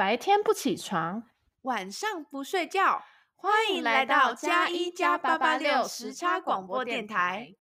白天不起床，晚上不睡觉，欢迎来到加一加八八六时差广播电台。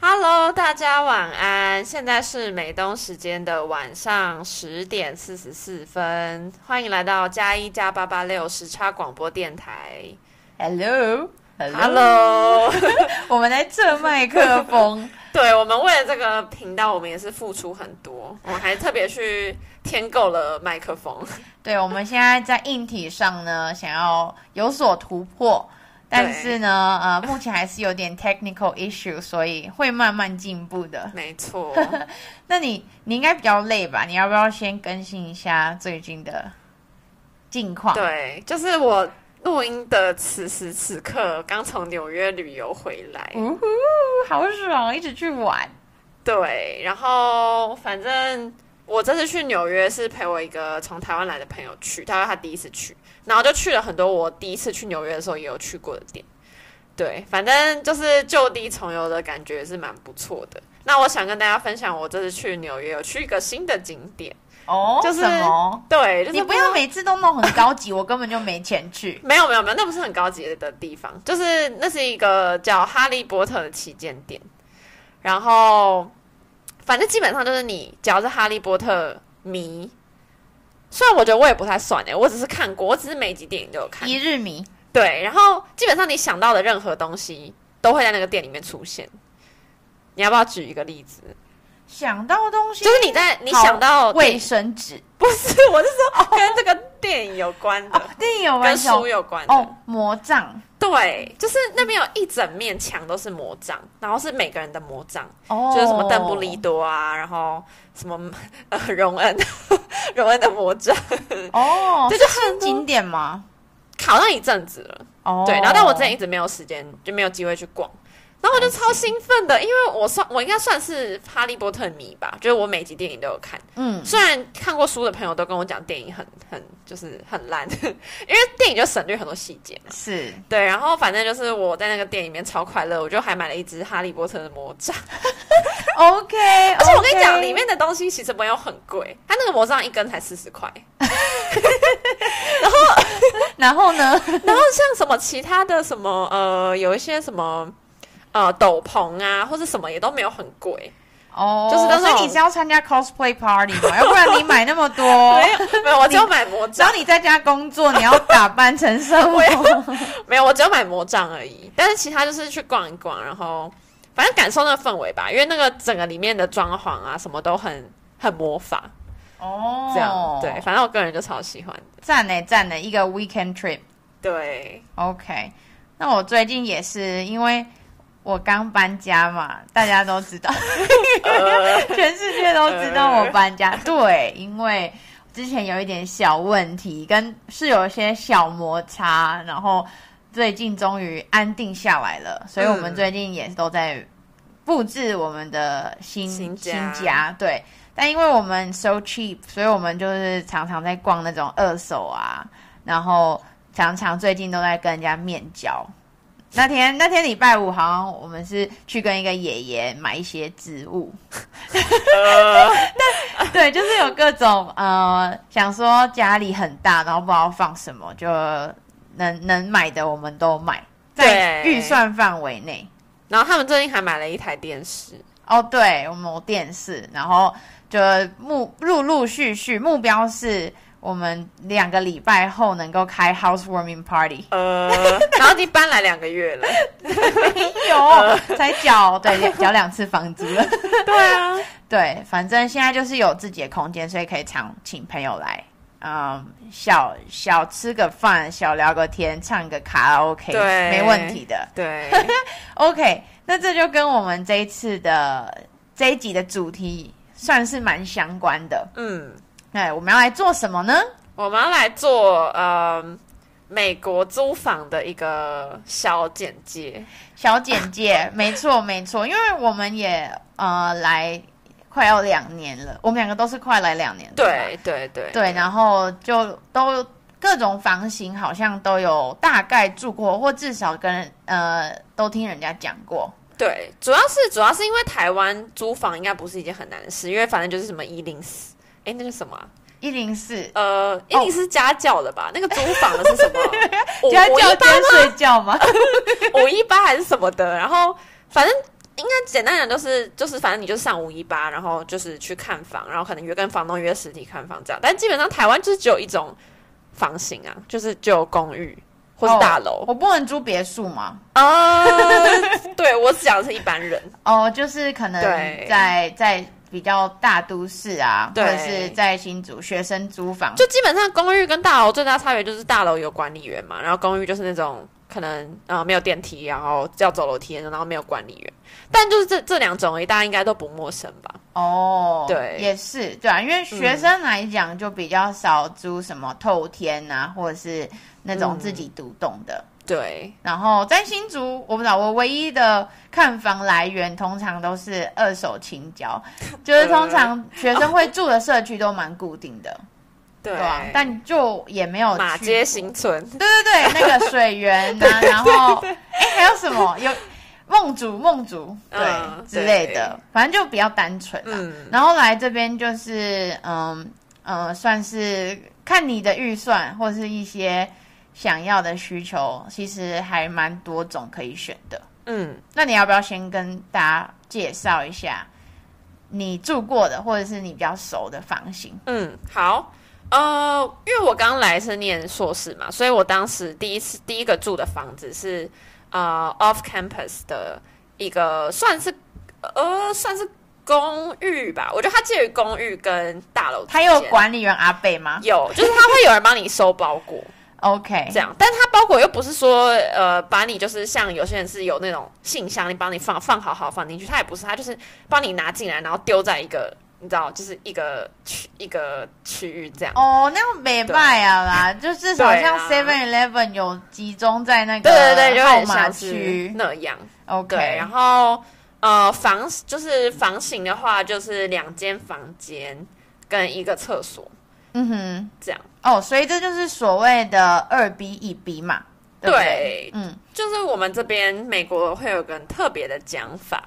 Hello，大家晚安。现在是美东时间的晚上十点四十四分，欢迎来到加一加八八六时差广播电台。Hello。Hello，我们在这麦克风。对，我们为了这个频道，我们也是付出很多。我们还特别去添购了麦克风。对，我们现在在硬体上呢，想要有所突破，但是呢，呃，目前还是有点 technical issue，所以会慢慢进步的。没错。那你你应该比较累吧？你要不要先更新一下最近的近况？对，就是我。录音的此时此刻，刚从纽约旅游回来，呜呼，好爽，一直去玩。对，然后反正我这次去纽约是陪我一个从台湾来的朋友去，他说他第一次去，然后就去了很多我第一次去纽约的时候也有去过的店。对，反正就是就地重游的感觉是蛮不错的。那我想跟大家分享，我这次去纽约有去一个新的景点。哦，就是什么？对，就是、你不要每次都弄很高级，我根本就没钱去。没有没有没有，那不是很高级的地方，就是那是一个叫哈利波特的旗舰店。然后，反正基本上就是你只要是哈利波特迷，虽然我觉得我也不太算诶，我只是看过，我只是每集电影都有看。一日迷，对。然后基本上你想到的任何东西都会在那个店里面出现。你要不要举一个例子？想到东西就是你在你想到卫生纸，不是，我是说跟这个电影有关的，哦、电影有关，跟书有关的。哦。魔杖，对，就是那边有一整面墙都是魔杖，然后是每个人的魔杖，哦，就是什么邓布利多啊，然后什么呃荣恩，荣恩的魔杖，哦，这就是很经典吗？考上一阵子了，哦，对，然后但我之前一直没有时间，就没有机会去逛。然后我就超兴奋的，因为我算我应该算是哈利波特迷吧，就是我每集电影都有看。嗯，虽然看过书的朋友都跟我讲电影很很就是很烂，因为电影就省略很多细节嘛。是对，然后反正就是我在那个店里面超快乐，我就还买了一支哈利波特的魔杖。OK，而且我跟你讲，里面的东西其实没有很贵，它那个魔杖一根才四十块。然后，然后呢？然后像什么其他的什么呃，有一些什么。呃，斗篷啊，或者什么也都没有很贵哦，就是都。所以你是要参加 cosplay party 吗？要不然你买那么多，没有没有，我只有买魔杖。只要你在家工作，你要打扮成什么？没有，我只有买魔杖而已。但是其他就是去逛一逛，然后反正感受那个氛围吧。因为那个整个里面的装潢啊，什么都很很魔法哦。这样对，反正我个人就超喜欢的。赞呢赞呢，一个 weekend trip。对，OK。那我最近也是因为。我刚搬家嘛，大家都知道，全世界都知道我搬家。对，因为之前有一点小问题，跟是有一些小摩擦，然后最近终于安定下来了，所以我们最近也都在布置我们的新新家，新家。对，但因为我们 so cheap，所以我们就是常常在逛那种二手啊，然后常常最近都在跟人家面交。那天那天礼拜五，好像我们是去跟一个爷爷买一些植物，呃、但 对，就是有各种呃，想说家里很大，然后不知道放什么，就能能买的我们都买，在预算范围内。然后他们最近还买了一台电视，哦，对，我们有电视，然后就目陆陆续续目标是。我们两个礼拜后能够开 housewarming party，呃，然后已经搬来两个月了，没有，呃、才缴对缴两次房租了，对啊，对，反正现在就是有自己的空间，所以可以常请朋友来，嗯，小小吃个饭，小聊个天，唱个卡拉 OK，对，没问题的，对，OK，那这就跟我们这一次的这一集的主题算是蛮相关的，嗯。对，我们要来做什么呢？我们要来做呃美国租房的一个小简介。小简介，没错没错，因为我们也呃来快要两年了，我们两个都是快来两年了。对对对对，然后就都各种房型好像都有大概住过，或至少跟呃都听人家讲过。对，主要是主要是因为台湾租房应该不是一件很难的事，因为反正就是什么一零四，哎，那是什么、啊？一零四，呃，一零四家教的吧？那个租房的是什么？家教间睡觉吗？五一八还是什么的？然后反正应该简单讲就是就是反正你就上五一八，然后就是去看房，然后可能约跟房东约实体看房这样。但基本上台湾就是只有一种房型啊，就是只有公寓或是大楼。哦、我不能租别墅吗？啊、呃，对我只讲的是一般人哦，就是可能在在。比较大都市啊，或者是在新竹学生租房，就基本上公寓跟大楼最大差别就是大楼有管理员嘛，然后公寓就是那种可能呃没有电梯，然后要走楼梯，然后没有管理员。但就是这这两种而已，大家应该都不陌生吧？哦，对，也是对啊，因为学生来讲就比较少租什么透天啊，或者是那种自己独栋的。嗯对，然后在新竹，我不知道，我唯一的看房来源通常都是二手青椒，就是通常学生会住的社区都蛮固定的，对，对啊，但就也没有马街新村，对对对，那个水源啊，然后哎还有什么？有梦竹梦竹对、嗯、之类的，反正就比较单纯啦。嗯、然后来这边就是嗯嗯，算是看你的预算或是一些。想要的需求其实还蛮多种可以选的。嗯，那你要不要先跟大家介绍一下你住过的，或者是你比较熟的房型？嗯，好，呃，因为我刚来是念硕士嘛，所以我当时第一次第一个住的房子是呃 off campus 的一个算是呃算是公寓吧，我觉得它介于公寓跟大楼。它有管理员阿贝吗？有，就是他会有人帮你收包裹。OK，这样，但它包裹又不是说，呃，把你就是像有些人是有那种信箱，你帮你放放好好放进去，它也不是，它就是帮你拿进来，然后丢在一个，你知道，就是一个区一个区域这样。哦，那样没卖啊啦，就至少像 Seven Eleven 有集中在那个对对对，号码区那样。OK，然后呃房就是房型的话，就是两间房间跟一个厕所。嗯哼，这样哦，所以这就是所谓的二 B 一 B 嘛，对，对嗯，就是我们这边美国会有个很特别的讲法，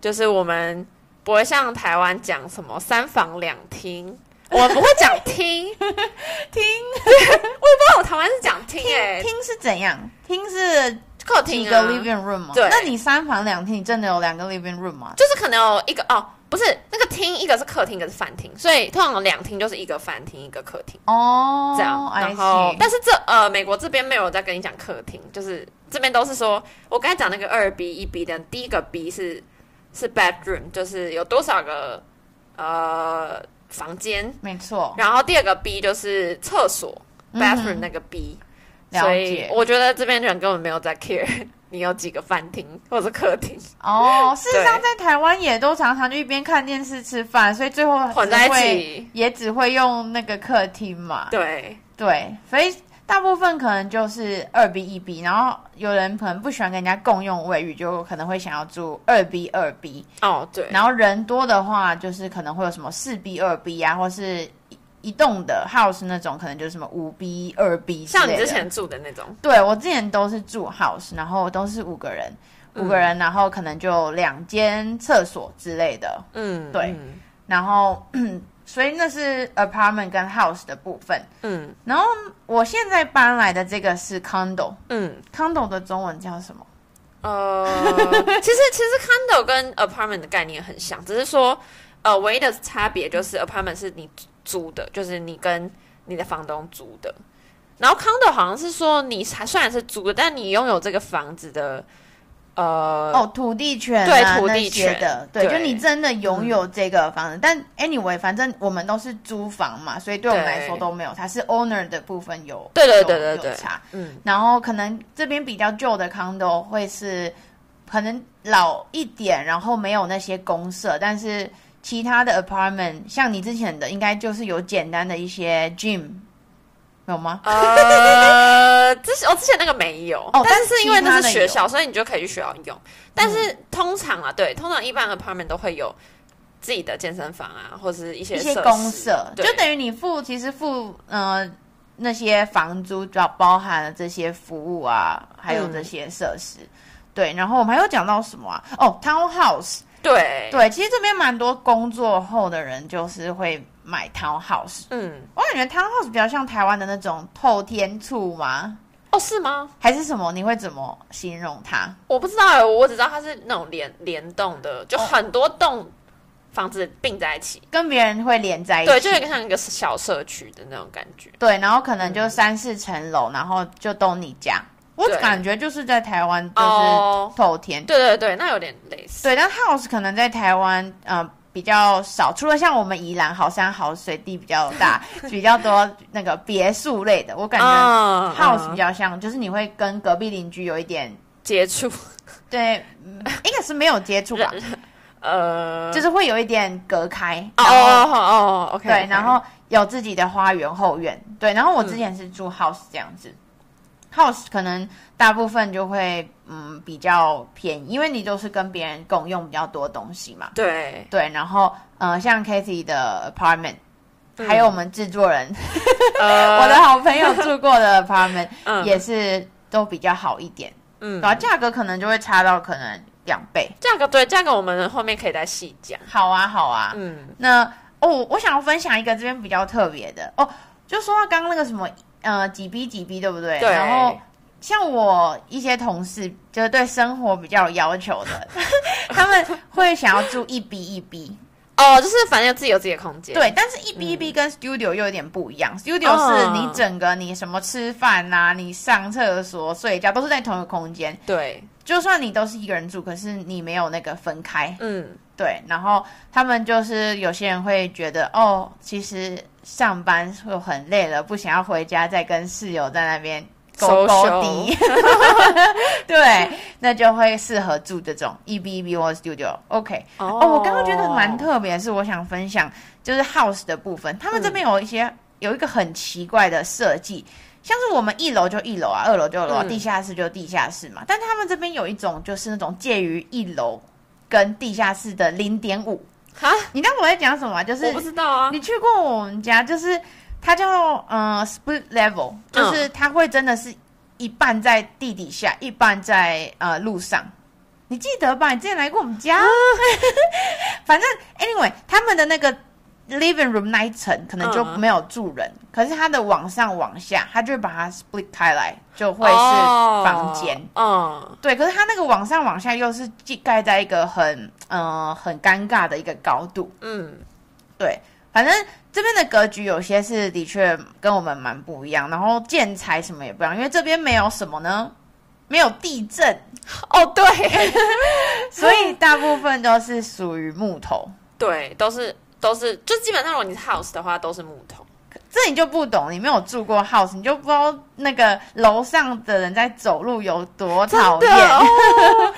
就是我们不会像台湾讲什么三房两厅，我们不会讲厅 厅，我也不知道我台湾是讲厅诶，厅是怎样？厅是客厅一个 living room 吗？对，那你三房两厅，你真的有两个 living room 吗？就是可能有一个哦。不是那个厅，一个是客厅，一个是饭厅，所以通常两厅就是一个饭厅，一个客厅哦，这样。然后，但是这呃，美国这边没有在跟你讲客厅，就是这边都是说，我刚才讲那个二 B 一 B 的第一个 B 是是 bedroom，就是有多少个呃房间，没错。然后第二个 B 就是厕所、嗯、bathroom 那个 B，所以我觉得这边人根本没有在 care。你有几个饭厅或者客厅？哦，事实上在台湾也都常常就一边看电视吃饭，所以最后 混在一起，也只会用那个客厅嘛。对对，所以大部分可能就是二 B 一 B，然后有人可能不喜欢跟人家共用卫浴，就可能会想要住二 B 二 B。哦，对。然后人多的话，就是可能会有什么四 B 二 B 啊，或是。一栋的 house 那种可能就是什么五 B 二 B，像你之前住的那种。对，我之前都是住 house，然后都是五个人，五个人，然后可能就两间厕所之类的。嗯，对。嗯、然后，所以那是 apartment 跟 house 的部分。嗯，然后我现在搬来的这个是 condo。嗯，condo 的中文叫什么？呃，其实其实 condo 跟 apartment 的概念很像，只是说呃唯一的差别就是 apartment 是你。租的，就是你跟你的房东租的，然后 condo 好像是说你还虽然是租的，但你拥有这个房子的，呃，哦，土地权、啊，对，土地权的，对，对就你真的拥有这个房子。嗯、但 anyway，反正我们都是租房嘛，所以对我们来说都没有，它是 owner 的部分有，对对对对对，差。嗯，然后可能这边比较旧的 condo 会是可能老一点，然后没有那些公社，但是。其他的 apartment 像你之前的，应该就是有简单的一些 gym，有吗？呃，之前我之前那个没有，哦，但是是因为那是学校，所以你就可以去学校用。但是通常啊，对，通常一般 apartment 都会有自己的健身房啊，或是一些一些公设，就等于你付，其实付呃那些房租，主要包含了这些服务啊，还有这些设施。对，然后我们还有讲到什么啊？哦，townhouse。对对，其实这边蛮多工作后的人就是会买 townhouse。嗯，我感觉 townhouse 比较像台湾的那种透天厝吗？哦，是吗？还是什么？你会怎么形容它？我不知道，我只知道它是那种联联动的，就很多栋房子并在一起，跟别人会连在一起。对，就有点像一个小社区的那种感觉。对，然后可能就三四层楼，然后就都你家。我感觉就是在台湾就是透天。对对对，那有点类似。对，但 house 可能在台湾呃比较少，除了像我们宜兰好山好水地比较大，比较多那个别墅类的。我感觉 house 比较像，就是你会跟隔壁邻居有一点接触。对，应该是没有接触吧？呃，就是会有一点隔开。哦哦哦，OK。对，然后有自己的花园后院。对，然后我之前是住 house 这样子。House 可能大部分就会嗯比较便宜，因为你都是跟别人共用比较多东西嘛。对对，然后呃像 Kathy 的 apartment，、嗯、还有我们制作人，呃、我的好朋友住过的 apartment、嗯、也是都比较好一点。嗯，然后价格可能就会差到可能两倍。价格对价格，我们后面可以再细讲。好啊好啊，嗯，那哦，我想要分享一个这边比较特别的哦，就说到刚刚那个什么。呃，几 B 几 B 对不对？对。然后像我一些同事，就是对生活比较有要求的，他们会想要住一 B 一 B。哦，就是反正自己有自己的空间。对，但是一 B 一 B 跟 Studio 又有点不一样。嗯、Studio 是你整个你什么吃饭啊，你上厕所、睡觉都是在同一个空间。对。就算你都是一个人住，可是你没有那个分开。嗯。对，然后他们就是有些人会觉得，哦，其实。上班会很累了，不想要回家，再跟室友在那边勾勾底。对，那就会适合住这种一 B 一 B 或 Studio。OK，哦，哦，我刚刚觉得蛮特别，是我想分享，就是 House 的部分，他们这边有一些、嗯、有一个很奇怪的设计，像是我们一楼就一楼啊，二楼就二楼、地下室就地下室嘛，但他们这边有一种就是那种介于一楼跟地下室的零点五。哈，你知道我在讲什么？就是我不知道啊。你去过我们家，就是它叫呃 split level，就是它会真的是一半在地底下，一半在呃路上。你记得吧？你之前来过我们家。啊、反正 anyway，他们的那个。Living room 那一层可能就没有住人，嗯、可是它的往上往下，它就会把它 split 开来，就会是房间。哦、嗯，对，可是它那个往上往下又是盖在一个很嗯、呃、很尴尬的一个高度。嗯，对，反正这边的格局有些是的确跟我们蛮不一样，然后建材什么也不一样，因为这边没有什么呢，没有地震。哦，对，所以大部分都是属于木头。对，都是。都是，就基本上，如果你是 house 的话，都是木头。这你就不懂，你没有住过 house，你就不知道那个楼上的人在走路有多讨厌。哎、哦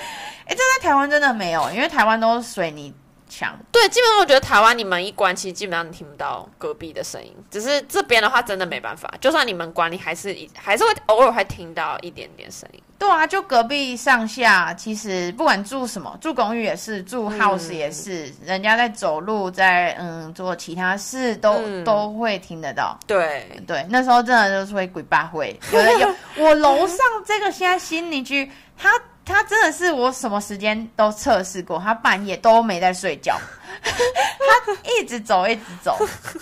欸，这在台湾真的没有，因为台湾都是水泥墙。对，基本上我觉得台湾你门一关，其实基本上你听不到隔壁的声音。只是这边的话，真的没办法，就算你门关，你还是还是会偶尔会听到一点点声音。对啊，就隔壁上下，其实不管住什么，住公寓也是，住 house 也是，嗯、人家在走路，在嗯做其他事都，都、嗯、都会听得到。对对，那时候真的就是会鬼八会，有的有。我楼上这个现在新邻居，他他真的是我什么时间都测试过，他半夜都没在睡觉，他一直走一直走，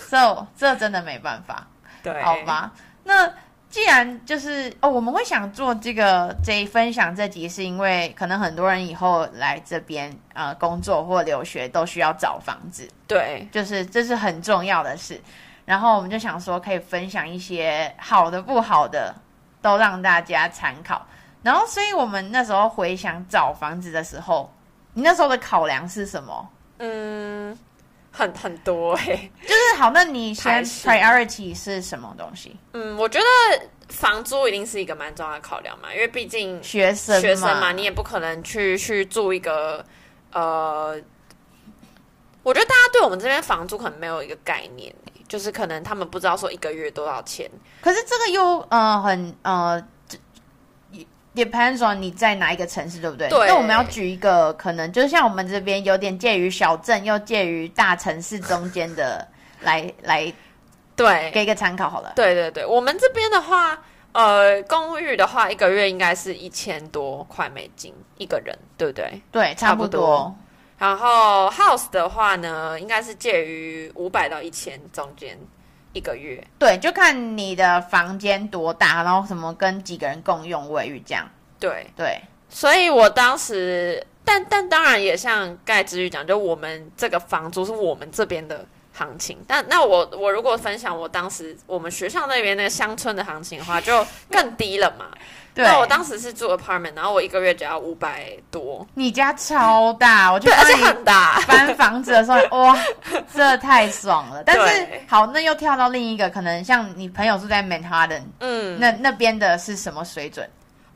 这这真的没办法。对，好吧，那。既然就是哦，我们会想做这个这一分享这集，是因为可能很多人以后来这边呃工作或留学都需要找房子，对，就是这是很重要的事。然后我们就想说，可以分享一些好的不好的，都让大家参考。然后，所以我们那时候回想找房子的时候，你那时候的考量是什么？嗯。很很多哎、欸，就是好，那你先 priority 是什么东西？嗯，我觉得房租一定是一个蛮重要的考量嘛，因为毕竟学生学生嘛，你也不可能去去住一个呃，我觉得大家对我们这边房租可能没有一个概念、欸，就是可能他们不知道说一个月多少钱，可是这个又呃很呃。Depends on 你在哪一个城市，对不对？对。那我们要举一个可能，就是像我们这边有点介于小镇又介于大城市中间的，来 来，对，给一个参考好了。对对对，我们这边的话，呃，公寓的话，一个月应该是一千多块美金一个人，对不对？对，差不多。差不多。然后 house 的话呢，应该是介于五百到一千中间一个月。对，就看你的房间多大，然后什么跟几个人共用卫浴这样。对对，所以我当时，但但当然也像盖子玉讲，就我们这个房租是我们这边的。行情，但那我我如果分享我当时我们学校那边那个乡村的行情的话，就更低了嘛。对，那我当时是住 apartment，然后我一个月只要五百多。你家超大，我觉得而且很大。搬房子的时候，哇，这太爽了。但是好，那又跳到另一个，可能像你朋友住在 Manhattan，嗯，那那边的是什么水准？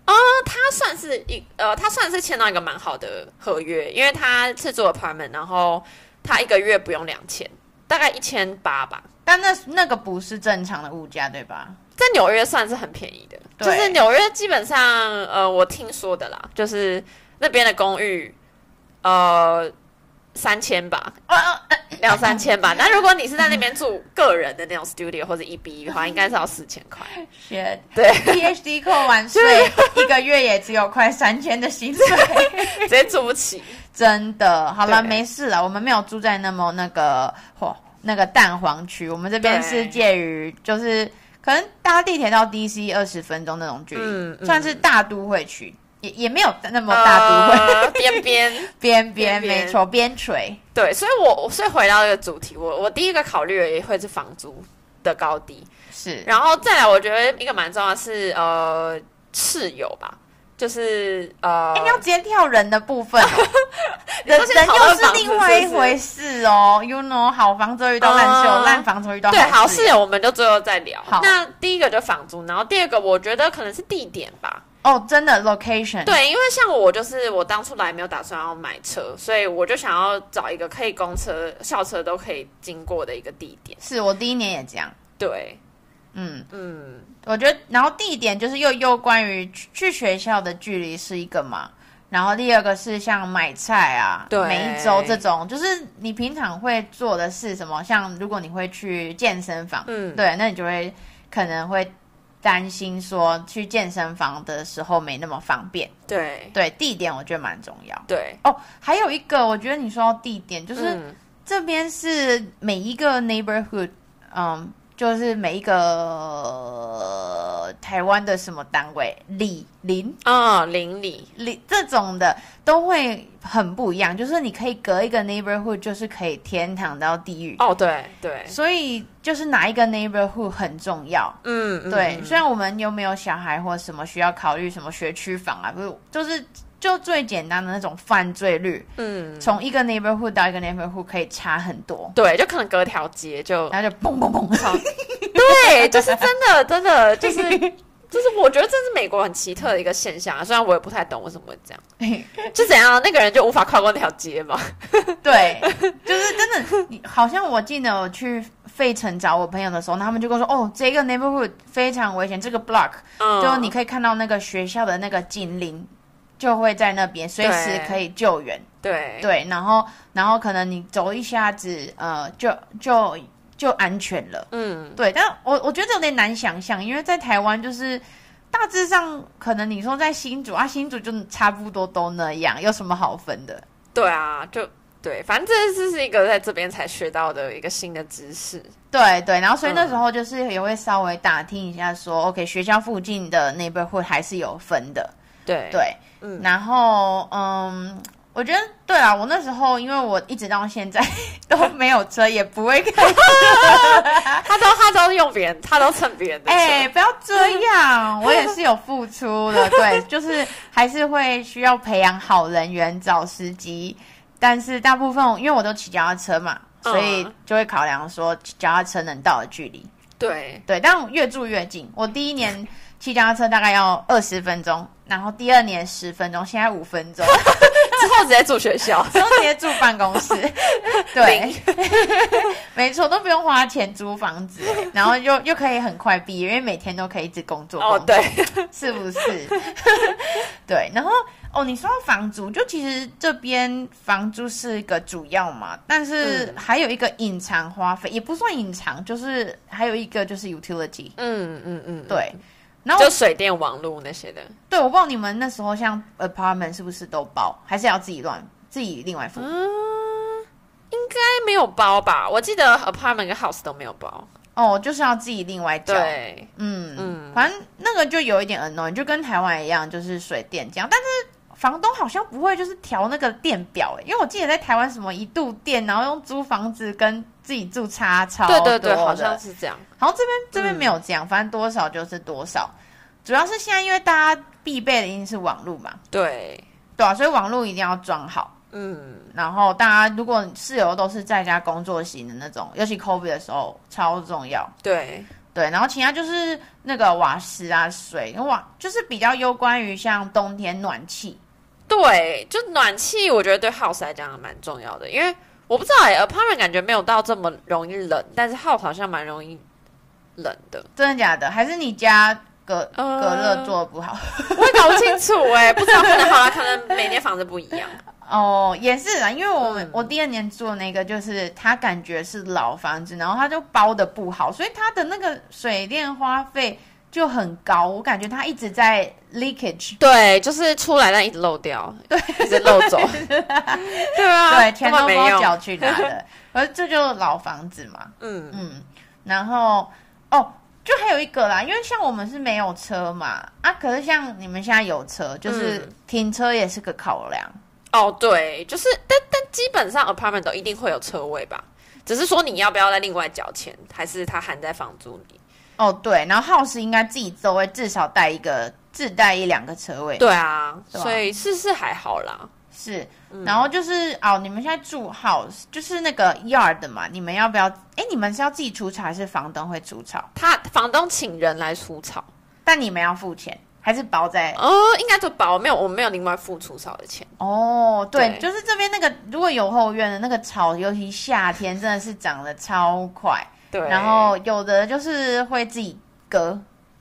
哦，他算是一呃，他算是签到一个蛮好的合约，因为他是住 apartment，然后他一个月不用两千。大概一千八吧，但那那个不是正常的物价，对吧？在纽约算是很便宜的，就是纽约基本上，呃，我听说的啦，就是那边的公寓，呃，三千吧，两三千吧。那如果你是在那边住个人的那种 studio 或者一 B 的话，应该是要四千块。学对，PhD 扣完税，一个月也只有快三千的薪水，直接住不起。真的，好了，没事了。我们没有住在那么那个嚯，那个蛋黄区。我们这边是介于，就是可能搭地铁到 DC 二十分钟那种距离，嗯嗯、算是大都会区，也也没有那么大都会，边边 边边，没错，边陲。对，所以我所以回到这个主题，我我第一个考虑的也会是房租的高低，是，然后再来，我觉得一个蛮重要的是呃室友吧。就是呃，欸、你要直接跳人的部分，哦，人人又是另外一回事哦。You know，好房子遇到烂室友，烂房子遇到。对，好室友我们就最后再聊。好，那第一个就房租，然后第二个我觉得可能是地点吧。哦，真的 location。对，因为像我就是我当初来没有打算要买车，所以我就想要找一个可以公车、校车都可以经过的一个地点。是我第一年也这样。对。嗯。嗯，我觉得，然后地点就是又又关于去学校的距离是一个嘛，然后第二个是像买菜啊，对，每一周这种，就是你平常会做的是什么？像如果你会去健身房，嗯，对，那你就会可能会担心说去健身房的时候没那么方便，对。对，地点我觉得蛮重要，对。哦，还有一个我觉得你说到地点，就是、嗯、这边是每一个 neighborhood，嗯。就是每一个台湾的什么单位里邻啊邻里里这种的都会很不一样，就是你可以隔一个 neighborhood，就是可以天堂到地狱。哦，对对，所以就是哪一个 neighborhood 很重要，嗯，对，虽然我们又没有小孩或什么需要考虑什么学区房啊，不是，就是。就最简单的那种犯罪率，嗯，从一个 neighborhood 到一个 neighborhood 可以差很多。对，就可能隔条街就，然后就嘣嘣嘣，对，就是真的，真的，就是 就是，我觉得这是美国很奇特的一个现象啊。虽然我也不太懂为什么会这样，就怎样那个人就无法跨过那条街嘛？对，就是真的，好像我记得我去费城找我朋友的时候，他们就跟我说，哦，这个 neighborhood 非常危险，这个 block，嗯，就你可以看到那个学校的那个警铃。就会在那边随时可以救援，对对，然后然后可能你走一下子，呃，就就就安全了，嗯，对。但我我觉得有点难想象，因为在台湾就是大致上可能你说在新竹啊，新竹就差不多都那样，有什么好分的？对啊，就对，反正这是是一个在这边才学到的一个新的知识，对对。然后所以那时候就是也会稍微打听一下说，说、嗯、OK，学校附近的 neighborhood 还是有分的，对对。嗯、然后，嗯，我觉得对啊，我那时候因为我一直到现在 都没有车，也不会开车。他都他都用别人，他都蹭别人的车。哎、欸，不要这样，我也是有付出的。对，就是还是会需要培养好人缘，找司机。但是大部分因为我都骑脚踏车嘛，所以就会考量说脚踏车能到的距离。对对，但越住越近。我第一年骑脚踏车大概要二十分钟。然后第二年十分钟，现在五分钟，之后直接住学校，之后直接住办公室，对，没错，都不用花钱租房子，然后又又可以很快毕业，因为每天都可以一直工作，工作。哦，对，是不是？对，然后哦，你说到房租，就其实这边房租是一个主要嘛，但是还有一个隐藏花费，也不算隐藏，就是还有一个就是 utility，嗯嗯嗯，对。然后就水电网络那些的。对，我不知道你们那时候像 apartment 是不是都包，还是要自己乱自己另外付？嗯，应该没有包吧？我记得 apartment 跟 house 都没有包。哦，就是要自己另外交。对，嗯嗯，嗯反正那个就有一点 annoying，就跟台湾一样，就是水电这样。但是房东好像不会就是调那个电表，因为我记得在台湾什么一度电，然后用租房子跟自己住差超多对对对，的好像是这样。好像这边这边没有这样，反正多少就是多少。主要是现在因为大家必备的一定是网络嘛，对，对啊，所以网络一定要装好。嗯，然后大家如果室友都是在家工作型的那种，尤其 COVID 的时候超重要。对，对，然后其他就是那个瓦斯啊、水，瓦就是比较攸关于像冬天暖气。对，就暖气，我觉得对 house 来讲还蛮重要的，因为我不知道哎、欸、，apartment 感觉没有到这么容易冷，但是 house 好像蛮容易冷的。真的假的？还是你家隔、呃隔热做的不好？我也搞不清楚哎、不知道可能好了，可能每间房子不一样。哦，也是啊，因为我们、嗯我第二年住的那个，就是他感觉是老房子，然后他就包的不好，所以他的那个水电花费就很高，我感觉它一直在 leakage。对，就是出来但一直漏掉，对，一直漏走。对啊，对，钱都不知道根本没用缴去拿的，而这就是老房子嘛。嗯嗯，然后哦，就还有一个啦，因为像我们是没有车嘛，啊，可是像你们现在有车，就是嗯停车也是个考量。哦，对，就是，但但基本上 apartment 都一定会有车位吧，只是说你要不要再另外缴钱，还是它含在房租里？哦，对，然后 house 应该自己都会至少带一个，自带一两个车位。对啊，对所以是是还好啦。是，嗯然后就是哦，你们现在住 house 就是那个 yard 嘛，你们要不要？哎，你们是要自己除草还是房东会除草？他房东请人来除草，但你们要付钱，还是包在？哦，应该就包没有，我们没有另外付除草的钱。哦，对，对就是这边那个如果有后院的那个草，尤其夏天真的是长得超快。对，然后有的就是会自己割，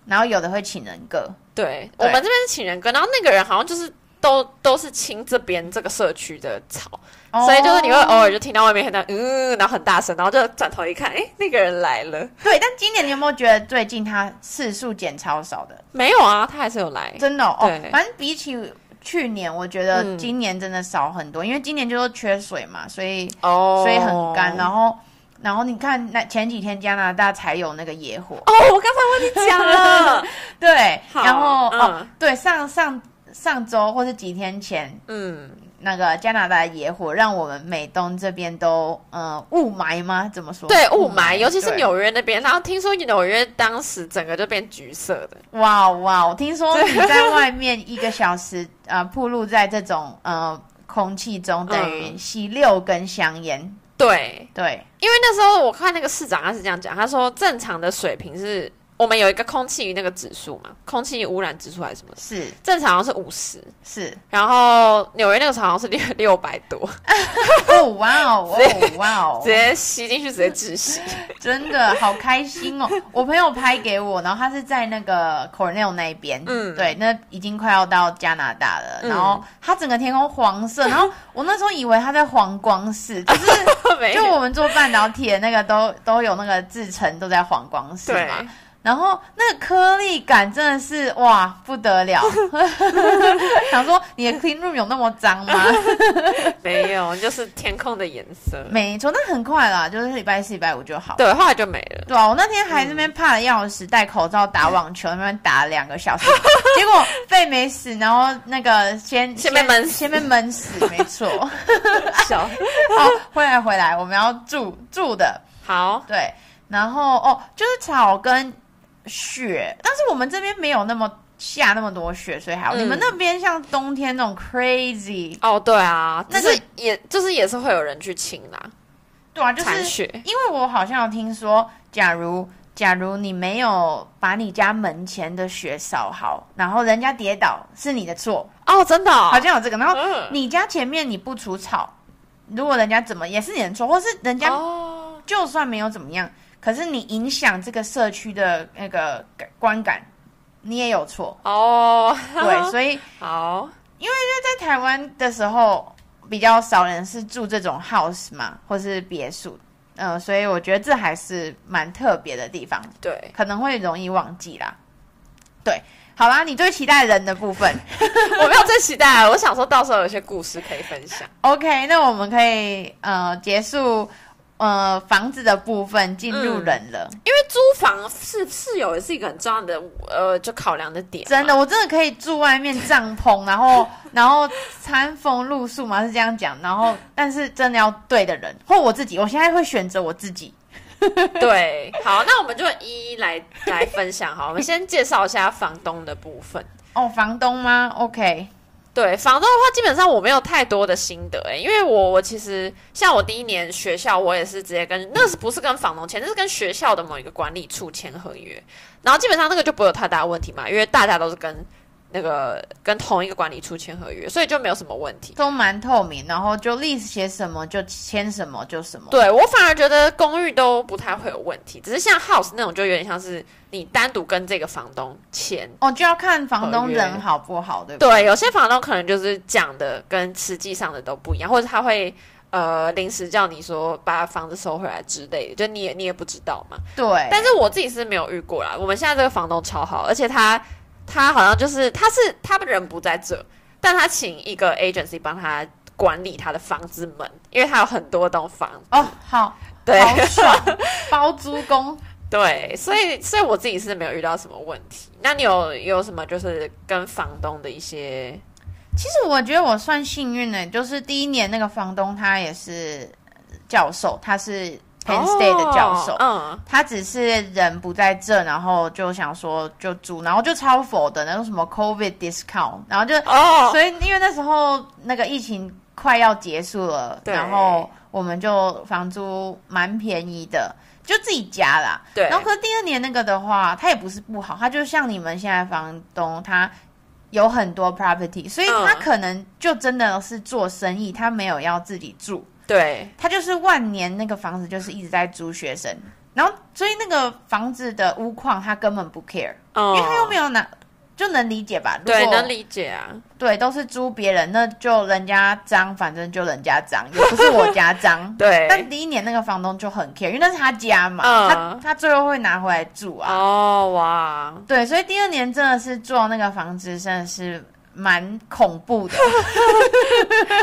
然后有的会请人割。对对我们这边是请人割，然后那个人好像就是都都是清这边这个社区的草，哦所以就是你会偶尔就听到外面很大嗯，然后很大声，然后就转头一看，哎，那个人来了。对，但今年你有没有觉得最近他次数减超少的？没有啊，他还是有来。真的哦，哦反正比起去年，我觉得嗯今年真的少很多，因为今年就是缺水嘛，所以哦，所以很干。然后然后你看那前几天加拿大才有那个野火，哦，我刚才忘记讲了。对，然后、嗯哦，对，上上上周或是几天前。嗯，那个加拿大的野火让我们美东这边都呃雾霾吗？怎么说？对，雾霾，尤其是对纽约那边，然后听说纽约当时整个就变橘色的。哇哇！我听说你在外面一个小时啊暴露在这种呃空气中，等于吸六根香烟。对，对，因为那时候我看那个市长他是这样讲，他说正常的水平是我们有一个空气那个指数嘛，空气污染指数还是什么，是正常好像是五十，是。然后纽约那个好像是六六百多，哦哇哦哦哇哦直！接吸进去直接窒息。真的好开心哦！我朋友拍给我，然后他是在那个 Cornell 那边，嗯对，那已经快要到加拿大了。嗯然后他整个天空黄色，然后我那时候以为他在黄光室，就是 就我们做半导体的那个都都有那个制程都在黄光室对嘛。然后那个颗粒感真的是哇不得了，想说你的 clean room 有那么脏吗？没有，就是天空的颜色。没错，那很快啦，就是礼拜四、礼拜五就好。对，后来就没了。对啊，我那天还在那边怕的要死，戴口罩打网球，那边打了两个小时，结果肺没死，然后那个先先被闷死先被闷死，没错。笑。好，回来回来，我们要住住的，好，对，然后哦，就是草跟雪，但是我们这边没有那么下那么多雪，所以还好。嗯你们那边像冬天那种 crazy，哦，对啊，那个只是也就是也是会有人去清啦，对啊，就是雪。因为我好像有听说，假如假如你没有把你家门前的雪扫好，然后人家跌倒是你的错，哦，真的哦，好像有这个。然后嗯你家前面你不除草，如果人家怎么也是你的错，或是人家哦，就算没有怎么样，可是你影响这个社区的那个感观感，你也有错。哦，对，所以 好因为，在台湾的时候比较少人是住这种 house 嘛，或是别墅。嗯、所以我觉得这还是蛮特别的地方。对，可能会容易忘记啦。对，好啦，你最期待人的部分，我没有最期待，我想说到时候有些故事可以分享。OK，那我们可以呃结束。呃，房子的部分进入人了，嗯，因为租房是室友也是一个很重要的呃，就考量的点。真的，我真的可以住外面帐篷，然后 然后餐风露宿嘛，是这样讲。然后，但是真的要对的人，或我自己，我现在会选择我自己。对，好，那我们就一一来来分享。好，我们先介绍一下房东的部分。哦，房东吗？OK。对房东的话，基本上我没有太多的心得诶，因为我我其实像我第一年学校，我也是直接跟那是不是跟房东签，那是跟学校的某一个管理处签合约，然后基本上那个就不有太大问题嘛，因为大家都是跟那个跟同一个管理处签合约，所以就没有什么问题，都蛮透明，然后就 list 写什么就签什么就什么。对我反而觉得公寓都不太会有问题，只是像 house 那种就有点像是。你单独跟这个房东签哦，就要看房东人好不好，对不对？对，有些房东可能就是讲的跟实际上的都不一样，或者他会呃临时叫你说把房子收回来之类的，就你也你也不知道嘛。对，但是我自己是没有遇过啦。我们现在这个房东超好，而且他他好像就是他是他的人不在这，但他请一个 agency 帮他管理他的房子门，因为他有很多栋房子哦，好，对，好爽，包租公。对，所以所以我自己是没有遇到什么问题。那你有有什么就是跟房东的一些？其实我觉得我算幸运的，就是第一年那个房东他也是教授，他是 Penn State 的教授，哦、嗯，他只是人不在这，然后就想说就租，然后就超佛的那种什么 COVID discount，然后就哦，所以因为那时候那个疫情快要结束了，然后我们就房租蛮便宜的。就自己家啦，对。然后，可是第二年那个的话，他也不是不好，他就像你们现在房东，他有很多 property，所以他可能就真的是做生意，他没有要自己住，对。他就是万年那个房子就是一直在租学生，然后所以那个房子的屋况他根本不 care，因为他又没有拿。就能理解吧？对，能理解啊。对，都是租别人，那就人家脏，反正就人家脏，也不是我家脏。对。但第一年那个房东就很 care，因为那是他家嘛，嗯、他他最后会拿回来住啊。哦哇。对，所以第二年真的是做那个房子，真的是。蛮恐怖的，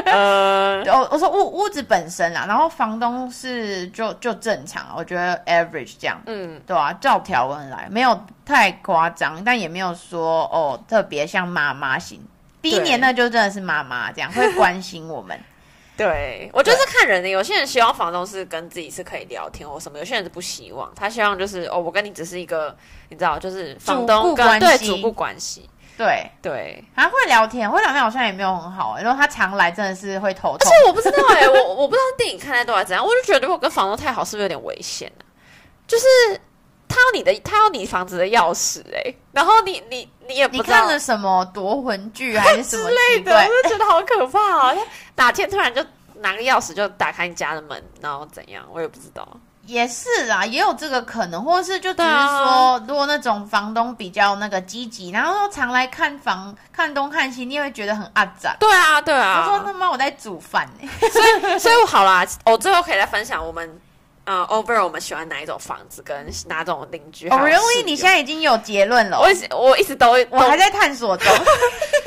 呃，我我说屋屋子本身啦，然后房东是就就正常，我觉得 average 这样，嗯，对啊，照条文来，没有太夸张，但也没有说哦特别像妈妈型。第一年那，就真的是妈妈这样 会关心我们。对，我觉得是看人的，有些人希望房东是跟自己是可以聊天或什么，有些人是不希望，他希望就是哦，我跟你只是一个，你知道，就是房东跟对主顾关系。对对，还会聊天，会聊天好像也没有很好，欸，然后他常来真的是会头痛。而且我不知道哎，欸，我我不知道电影看太多还是怎样，我就觉得如果跟房东太好，是不是有点危险呢？就是他要你的，他要你房子的钥匙哎，欸，然后你你你也不知道你看了什么夺魂剧还是什么之类的，我就觉得好可怕啊！哪天突然就拿个钥匙就打开你家的门，然后怎样，我也不知道。也是啦，也有这个可能，或者是就只是说，啊、如果那种房东比较那个积极，然后常来看房、看东看西，你也会觉得很阿杂。对啊，对啊。他说他妈我在煮饭呢，所以所以好啦，我最后可以来分享我们呃，over 我们喜欢哪一种房子跟哪种邻居。哦，really？你现在已经有结论了？我一直我一直都我还在探索中，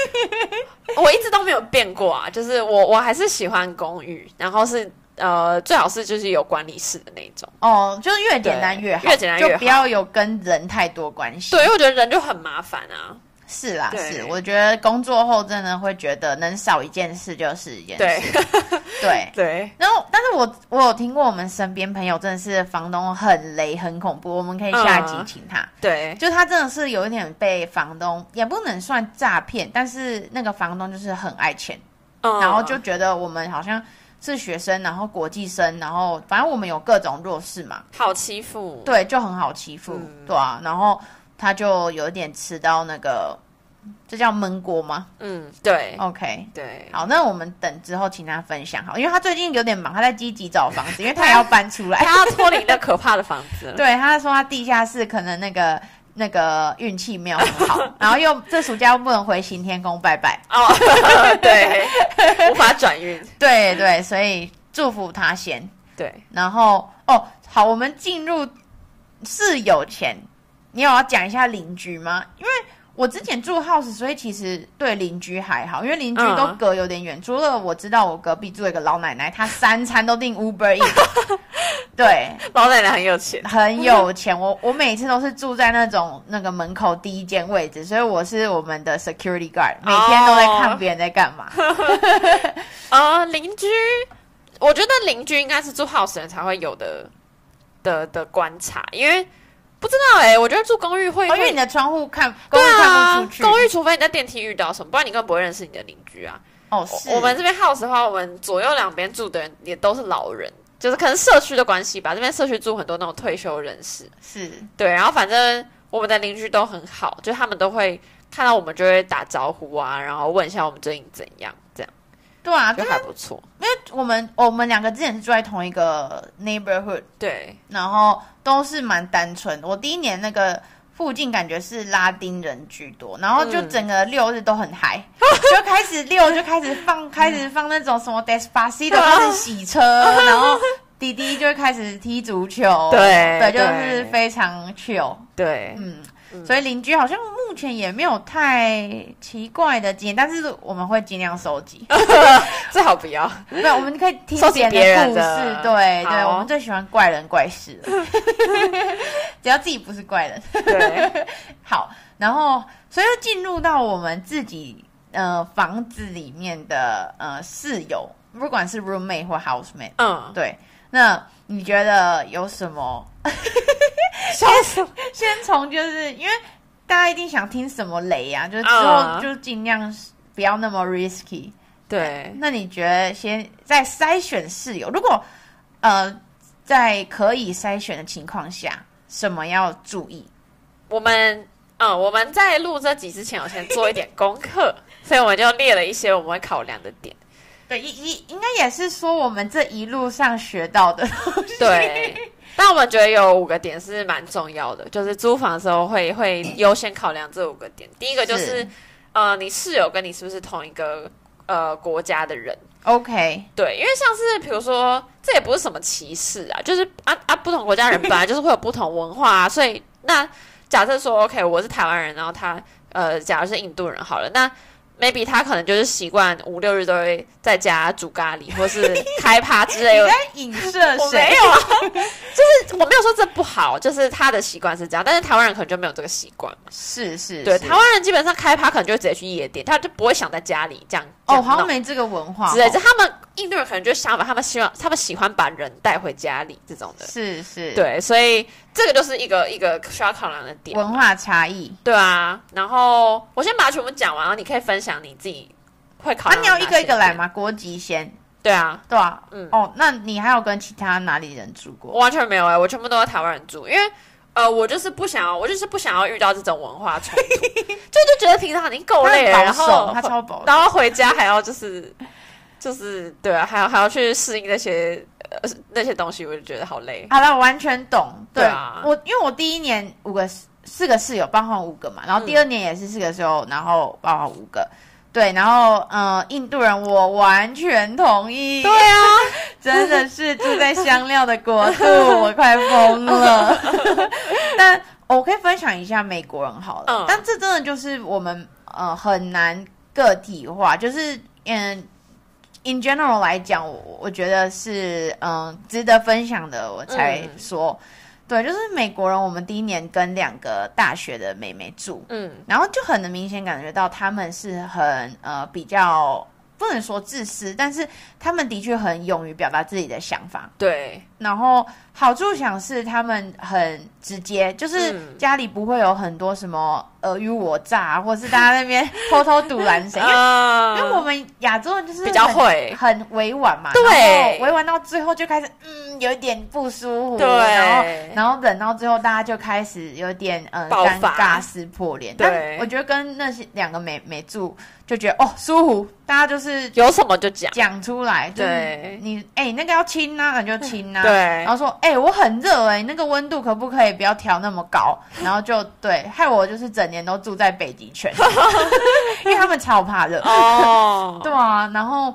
我一直都没有变过啊，就是我我还是喜欢公寓，然后是。呃，最好是就是有管理室的那种哦，就是越简单越好，越简单越好，就不要有跟人太多关系。对，因为我觉得人就很麻烦啊。是啦，是，我觉得工作后真的会觉得能少一件事就是一件事。对，对，对。然后，但是我我有听过我们身边朋友真的是房东很雷很恐怖，我们可以下集请他。对，就他真的是有一点被房东也不能算诈骗，但是那个房东就是很爱钱，然后就觉得我们好像。是学生，然后国际生，然后反正我们有各种弱势嘛，好欺负，对，就很好欺负，嗯、对啊，然后他就有点吃到那个，这叫闷锅吗？嗯，对，OK，对，好，那我们等之后请他分享好，因为他最近有点忙，他在积极找房子，因为他也 要搬出来，他要脱离那可怕的房子，对，他说他地下室可能那个。那个运气没有很好，然后又这暑假又不能回行天宫拜拜。哦，对，无法转运，对对，所以祝福他先。对，然后哦好，我们进入室友前，你有要讲一下邻居吗？因为我之前住 house，所以其实对邻居还好，因为邻居都隔有点远。嗯、除了我知道我隔壁住一个老奶奶，她三餐都订 Uber Eats。对，老奶奶很有钱，很有钱。我我每次都是住在那种那个门口第一间位置，所以我是我们的 security guard，每天都在看别人在干嘛。啊、哦，邻居，我觉得邻居应该是住 house 人才会有的的的观察，因为。不知道哎、欸，我觉得住公寓会，因为你的窗户看，公寓看不出去。公寓除非你在电梯遇到什么，不然你根本不会认识你的邻居啊。哦，是。我们这边 house 的话，我们左右两边住的人也都是老人，就是可能社区的关系吧。这边社区住很多那种退休人士，是对。然后反正我们的邻居都很好，就他们都会看到我们就会打招呼啊，然后问一下我们最近怎样。对啊，就还不错。因为我们我们两个之前是住在同一个 neighborhood，对，然后都是蛮单纯。我第一年那个附近感觉是拉丁人居多，然后就整个六日都很嗨，嗯、就开始六就开始放 开始放那种什么 Despacito 开始洗车，然后弟弟就会开始踢足球，对对，就是非常 chill，对，嗯。所以邻居好像目前也没有太奇怪的经验，但是我们会尽量收集，最好不要。没有，我们可以听别人的故事。对对，我们最喜欢怪人怪事了，只要自己不是怪人。对，好，然后所以又进入到我们自己呃房子里面的呃室友，不管是 roommate 或 housemate，嗯，对。那你觉得有什么？先先从就是因为大家一定想听什么雷呀、啊，就是之后就尽量不要那么 risky。对，那你觉得先在筛选室友，如果呃在可以筛选的情况下，什么要注意？我们嗯，我们在录这集之前，我先做一点功课，所以我们就列了一些我们会考量的点。对，一一应该也是说我们这一路上学到的东西。对。但我们觉得有五个点是蛮重要的，就是租房的时候会会优先考量这五个点。第一个就是，是呃，你室友跟你是不是同一个呃国家的人？OK，对，因为像是比如说，这也不是什么歧视啊，就是啊啊，不同国家人本来就是会有不同文化啊，所以那假设说 OK，我是台湾人，然后他呃，假如是印度人好了，那。Maybe 他可能就是习惯五六日都会在家煮咖喱，或是 开趴之类的。你在影射谁？我没有啊，就是我没有说这不好，就是他的习惯是这样。但是台湾人可能就没有这个习惯。是是，对，台湾人基本上开趴可能就会直接去夜店，他就不会想在家里这样。哦，好像没这个文化。之类，就他们印度人可能就想法，他们希望他们喜欢把人带回家里这种的。是是，对，所以这个就是一个一个需要考量的点。文化差异。对啊，然后我先把它全部讲完，然后你可以分享你自己会考量。啊，你要一个一个来吗？国籍先。对啊，对啊，嗯。哦，那你还有跟其他哪里人住过？我完全没有哎、欸，我全部都在台湾人住，因为。呃，我就是不想要，我就是不想要遇到这种文化冲突，就就觉得平常已经够累了，然后他超保守，然后回家还要就是就是对啊，还要还要去适应那些呃那些东西，我就觉得好累。好了，我完全懂。对，对啊，我因为我第一年五个四个室友，包含五个嘛，然后第二年也是四个室友，然后包含五个。嗯对，然后嗯、呃，印度人我完全同意。对啊，真的是住在香料的国度，我快疯了。但我可以分享一下美国人好了，嗯、但这真的就是我们呃很难个体化，就是嗯，in general 来讲，我我觉得是嗯、呃、值得分享的，我才说。嗯对，就是美国人。我们第一年跟两个大学的妹妹住，嗯，然后就很能明显感觉到他们是很呃比较不能说自私，但是他们的确很勇于表达自己的想法。对，然后好处想是他们很直接，就是家里不会有很多什么尔虞我诈，或是大家那边 偷偷堵拦谁，因为因为我们亚洲人就是比较会。很委婉嘛，对，委婉到最后就开始嗯有一点不舒服，对，然后然后等到最后大家就开始有点嗯尴尬撕破脸，对，我觉得跟那些两个美美住就觉得哦舒服，大家就是有什么就讲讲出来，对，你哎那个要亲啊，那就亲啊。对，然后说，哎、欸，我很热哎、欸，那个温度可不可以不要调那么高？然后就对，害我就是整年都住在北极圈，因为他们超怕热哦。对啊，然后，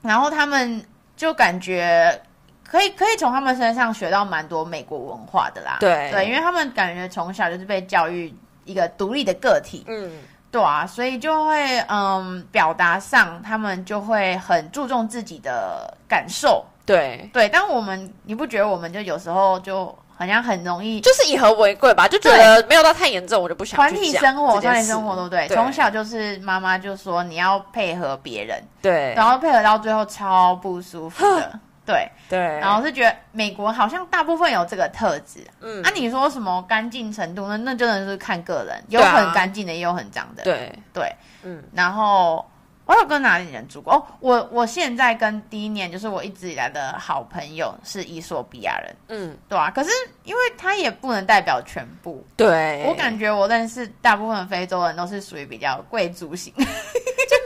然后他们就感觉可以可以从他们身上学到蛮多美国文化的啦。对对，因为他们感觉从小就是被教育一个独立的个体，嗯，对啊，所以就会嗯，表达上他们就会很注重自己的感受，对对。但我们你不觉得我们就有时候就好像很容易就是以和为贵吧？就觉得没有到太严重，我就不想团体生活，团体生活都对。从小就是妈妈就说你要配合别人，对，然后配合到最后超不舒服的。对。对，然后是觉得美国好像大部分有这个特质，嗯，啊，你说什么干净程度，那那真的是看个人，有很干净的，也有很脏的，对。对，嗯，然后我有跟哪里人住过？哦，我我现在跟第一年就是我一直以来的好朋友是伊索比亚人，嗯，对啊，可是因为他也不能代表全部，对，我感觉我认识大部分非洲人都是属于比较贵族型，就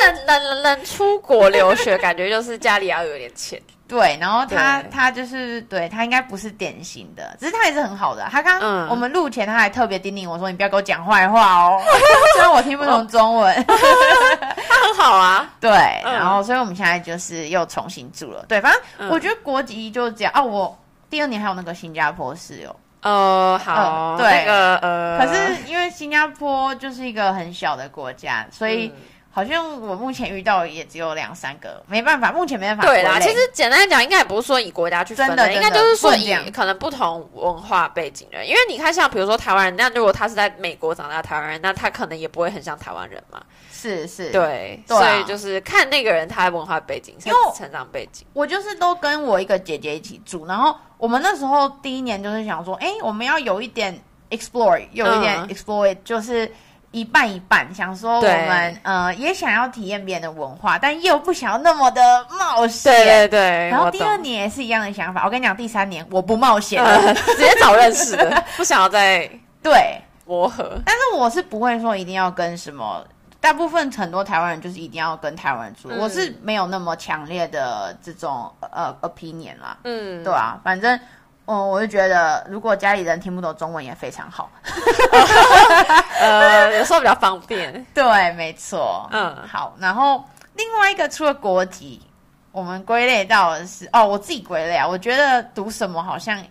能能能出国留学，感觉就是家里要有点钱。对，然后他他就是对他应该不是典型的，只是他也是很好的。他刚刚、嗯、我们录前他还特别叮咛我说：“你不要给我讲坏话哦。”虽然我听不懂中文，他很好啊。对，嗯、然后所以我们现在就是又重新住了。对，反正我觉得国籍就这样啊。我第二年还有那个新加坡室友。哦，好，呃、对，那个呃，可是因为新加坡就是一个很小的国家，所以。嗯好像我目前遇到也只有两三个，没办法，目前没办法。对啦，其实简单讲，应该也不是说以国家去分的，的应该就是说以可能不同文化背景的人。因为你看，像比如说台湾人，那如果他是在美国长大的台湾人，那他可能也不会很像台湾人嘛。是是，对，对啊、所以就是看那个人他的文化背景、因为成长背景。我就是都跟我一个姐姐一起住，然后我们那时候第一年就是想说，哎，我们要有一点 explore，有一点 explore，、嗯、就是。一半一半，想说我们呃也想要体验别人的文化，但又不想要那么的冒险。对对对。然后第二年也是一样的想法。我，我跟你讲，第三年我不冒险了，呃、直接找认识的，不想要再对磨合。但是我是不会说一定要跟什么，大部分很多台湾人就是一定要跟台湾人住，嗯、我是没有那么强烈的这种呃 opinion 啦。嗯，对啊，反正。嗯，我就觉得如果家里人听不懂中文也非常好，呃，有时候比较方便。对，没错。嗯，好。然后另外一个除了国籍，我们归类到的是哦，我自己归类啊。我觉得读什么好像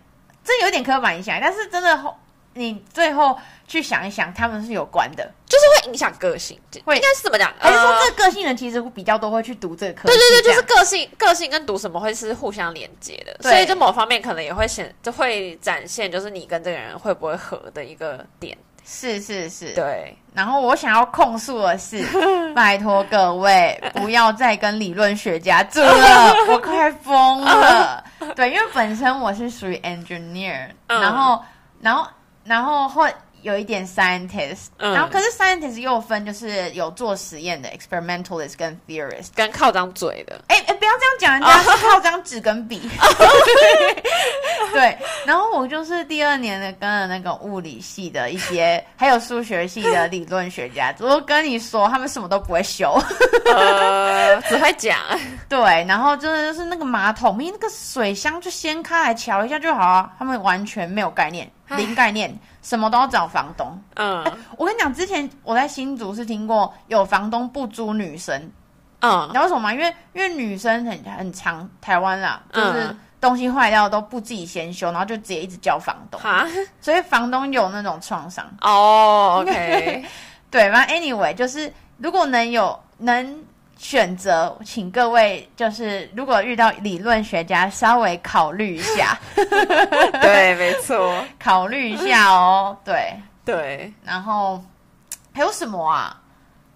这有点刻板印象，但是真的后你最后。去想一想，他们是有关的，就是会影响个性，会应该是怎么讲？还是说这个个性人其实比较多会去读这个科？对对对，就是个性，个性跟读什么会是互相连接的，所以就某方面可能也会显，就会展现，就是你跟这个人会不会合的一个点。是是是，对。然后我想要控诉的是，拜托各位不要再跟理论学家住了，我快疯了。对，因为本身我是属于 engineer，、嗯、然后然后然后后。有一点 scientist，、嗯、然后可是 scientist 又分就是有做实验的 experimentalist 跟 theorist，跟靠张嘴的。哎哎，不要这样讲，人家是靠张纸跟笔。对，然后我就是第二年的跟了那个物理系的一些，还有数学系的理论学家，我跟你说，他们什么都不会修，呃，只会讲。对，然后真的就是那个马桶，你那个水箱就掀开来瞧一下就好啊，他们完全没有概念，零概念。什么都要找房东。嗯、欸，我跟你讲，之前我在新竹是听过有房东不租女生。嗯，你知道为什么吗？因为因为女生很很常台湾啦，就是东西坏掉都不自己先修，然后就直接一直叫房东。哈，所以房东有那种创伤。哦，OK，对，反正 anyway 就是如果能有能。选择，请各位就是，如果遇到理论学家，稍微考虑一下。对，没错，考虑一下哦。对对，然后还有什么啊？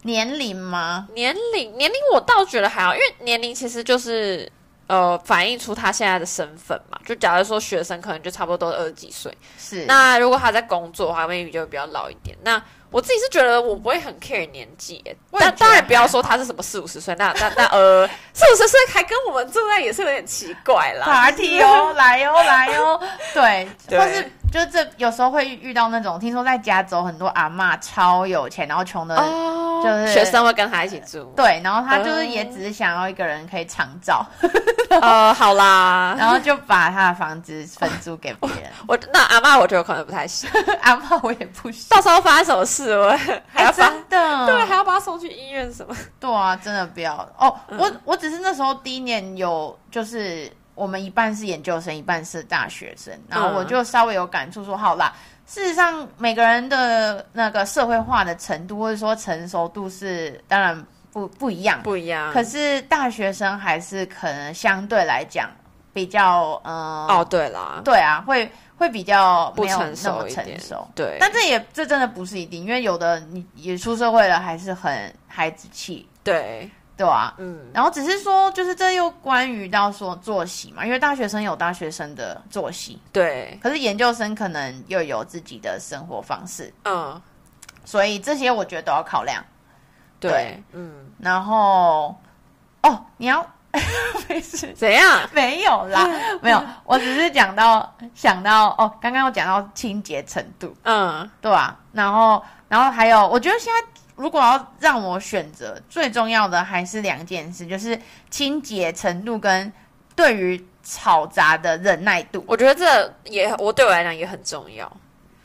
年龄吗？年龄，年龄我倒觉得还好，因为年龄其实就是呃，反映出他现在的身份嘛。就假如说学生，可能就差不多都是二十几岁。是。那如果他在工作的话，maybe 就会比较老一点。那我自己是觉得我不会很 care 年纪，但当然不要说他是什么四五十岁，那那那呃 四五十岁还跟我们住在也是有点奇怪啦。Party 哦，来哦来哦，对，对或是就是这有时候会遇到那种，听说在加州很多阿嬷超有钱，然后穷的，就是学生会跟他一起住，对，然后他就是也只是想要一个人可以长照。呃，好啦，然后就把他的房子分租给别人。我那阿嬷，我觉得可能不太行。阿嬷我也不行。到时候发生什么事，我还要真的对，还要把他送去医院什么？对啊，真的不要哦。嗯、我我只是那时候第一年有，就是我们一半是研究生，一半是大学生，然后我就稍微有感触说，好啦，事实上每个人的那个社会化的程度或者说成熟度是当然不不一样，不一样。可是大学生还是可能相对来讲比较嗯，哦，对啦，对啊，会会比较不成熟成熟，对。但这也这真的不是一定，因为有的你也出社会了，还是很孩子气，对对啊，嗯，然后只是说，就是这又关于到说作息嘛，因为大学生有大学生的作息，对，可是研究生可能又有自己的生活方式，嗯，所以这些我觉得都要考量。对，对。嗯，然后，哦，你要 没事，怎样？没有啦，没有，我只是讲到想到哦，刚刚我讲到清洁程度，嗯，对啊，然后，然后还有，我觉得现在如果要让我选择，最重要的还是两件事，就是清洁程度跟对于吵杂的忍耐度。我觉得这也我对我来讲也很重要。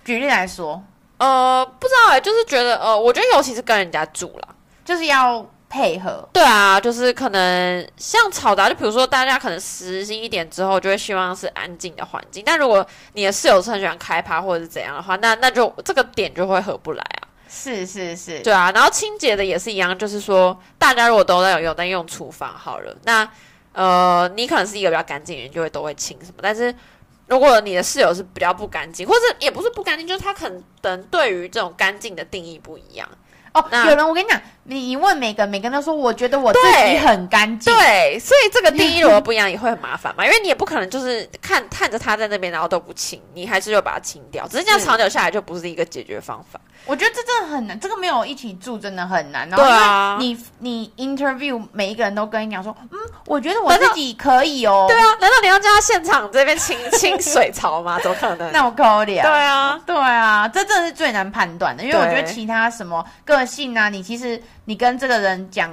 举例来说，呃，不知道哎，就是觉得呃，我觉得尤其是跟人家住啦，就是要配合。对啊，就是可能像吵杂，就比如说大家可能十一点之后就会希望是安静的环境，但如果你的室友是很喜欢开趴或者是怎样的话，那那就这个点就会合不来啊。是是是，对啊，然后清洁的也是一样，就是说大家如果都在有有在用厨房好了，那呃，你可能是一个比较干净的人，就会都会清什么，但是。如果你的室友是比较不干净，或者也不是不干净，就是他可能对于这种干净的定义不一样。哦，有人我跟你讲，你问每个每个人都说，我觉得我自己很干净。对，所以这个定义如果不一样，也会很麻烦嘛。因为你也不可能就是看看着他在那边，然后都不清，你还是就把它清掉。只是这样长久下来就不是一个解决方法。我觉得这真的很难，这个没有一起住真的很难。然后对啊，你你 interview 每一个人都跟你讲说，嗯，我觉得我自己可以哦。对啊，难道你要叫他现场这边清清水槽吗？怎么可能？那我可以啊。对啊，对啊，这真的是最难判断的，因为我觉得其他什么个性啊，你其实你跟这个人讲。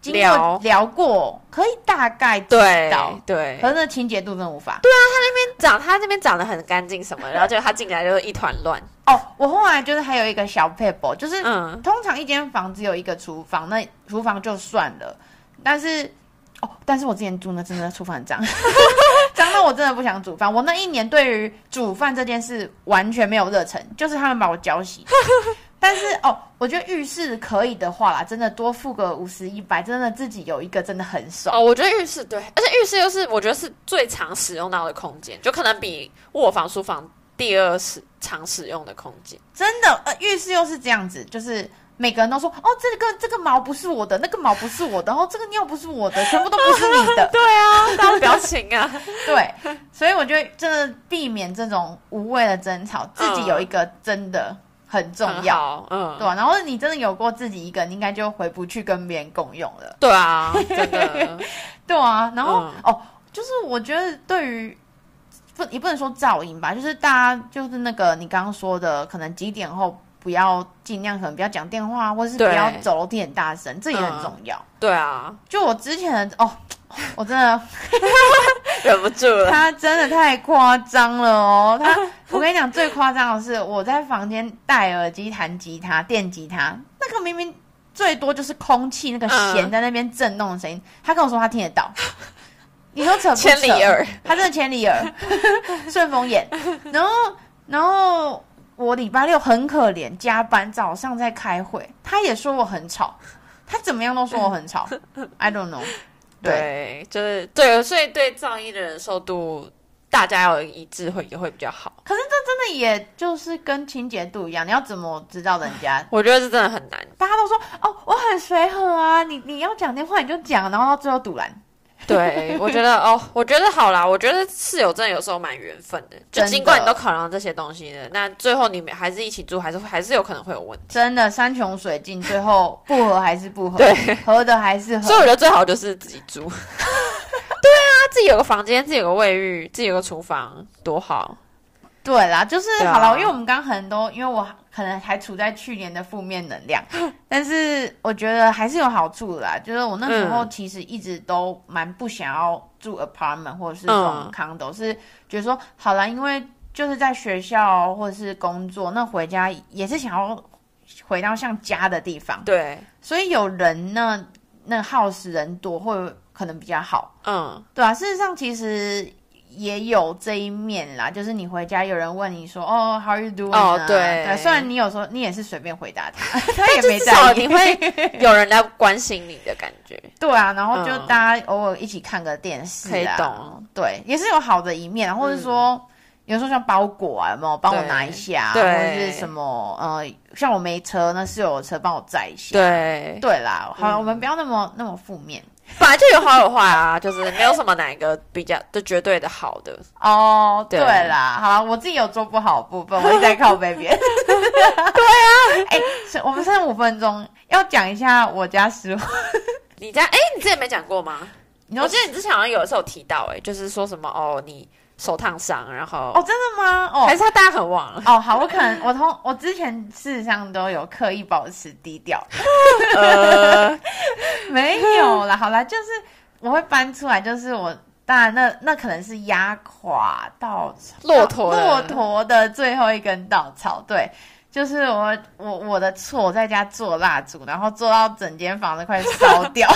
经过聊过，可以大概知道，对，对，可是那清洁度真的无法。对啊，他那边长，他那边长得很干净什么，然后结果他进来就是一团乱。哦，我后来就是还有一个小 paper，，就是嗯，通常一间房只有一个厨房，那厨房就算了，但是哦，但是我之前住那真的厨房很脏，脏到我真的不想煮饭。我那一年对于煮饭这件事完全没有热忱，就是他们把我浇洗。但是哦，我觉得浴室可以的话啦，真的多付个五十一百，真的自己有一个真的很爽。哦，我觉得浴室对，而且浴室又是我觉得是最常使用到的空间，就可能比卧房、书房第二是常使用的空间。真的，呃，浴室又是这样子，就是每个人都说，哦，这个这个毛不是我的，那个毛不是我的，然后这个尿不是我的，全部都不是你的。对啊，大家表情啊，对，所以我觉得真的避免这种无谓的争吵，自己有一个真的。嗯很重要，嗯，对吧、啊？然后你真的有过自己一个，你应该就回不去跟别人共用了。对啊，真的，对啊。然后、嗯、哦，就是我觉得对于不，也不能说噪音吧，就是大家就是那个你刚刚说的，可能几点后不要尽量可能不要讲电话，或者是不要走楼梯很大声，这也很重要、嗯。对啊，就我之前的哦，我真的。忍不住了，他真的太夸张了哦！他，我跟你讲，最夸张的是我在房间戴耳机弹吉他、电吉他，那个明明最多就是空气那个弦在那边震动的声音，嗯、他跟我说他听得到。你说扯不扯？千里耳，他真的千里耳，顺风眼。然后，然后我礼拜六很可怜，加班早上在开会，他也说我很吵，他怎么样都说我很吵，I don't know。对，就是对，所以对噪音的忍受度，大家要一致会也会比较好。可是这真的也就是跟清洁度一样，你要怎么知道人家？我觉得这真的很难。大家都说哦，我很随和啊，你你要讲电话你就讲，然后到最后赌烂。对，我觉得哦，我觉得好啦。我觉得室友真的有时候蛮缘分的，就尽管你都考量这些东西的，那最后你们还是一起住，还是还是有可能会有问题。真的山穷水尽，最后不合还是不合，对，合的还是合。所以我觉得最好就是自己住。对啊，自己有个房间，自己有个卫浴，自己有个厨房，多好。对啦，就是好了，因为我们刚刚很多，因为我可能还处在去年的负面能量，但是我觉得还是有好处啦。就是我那时候其实一直都蛮不想要住 apartment 或者是这种 condo，嗯，是觉得说好了，因为就是在学校或者是工作，那回家也是想要回到像家的地方。对，所以有人呢，那 house 人多会可能比较好。嗯，对啊，事实上其实。也有这一面啦，就是你回家有人问你说哦，How are you doing？哦，啊、对。对，虽然你有时候你也是随便回答他，他也没至少在意，你会有人来关心你的感觉。对啊，然后就嗯。大家偶尔一起看个电视可以啊，懂。对，也是有好的一面，或者说。有时候像包裹啊，有没有帮我拿一下，对。或者是什么呃，像我没车，那室友的车帮我载一下。对，对啦，好，嗯。我们不要那么那么负面 本来就有好有坏啊，就是没有什么哪一个比较就绝对的好的。哦。对对啦，好啦，我自己有做不好的部分，我一直在靠背边。对啊，哎、我们剩五分钟，要讲一下我家食物。你家哎，你之前没讲过吗？我记得你之前好像有的时候有提到、欸，哎，就是说什么哦，你手烫伤，然后哦，真的吗？哦，还是他大家很忘了？哦，好，我可能 我从我之前事实上都有刻意保持低调，呃，没有啦，好啦，就是我会搬出来，就是我当然那那可能是压垮稻草，骆驼的骆驼的最后一根稻草，对，就是我我我的错，我在家做蜡烛，然后做到整间房子快烧掉。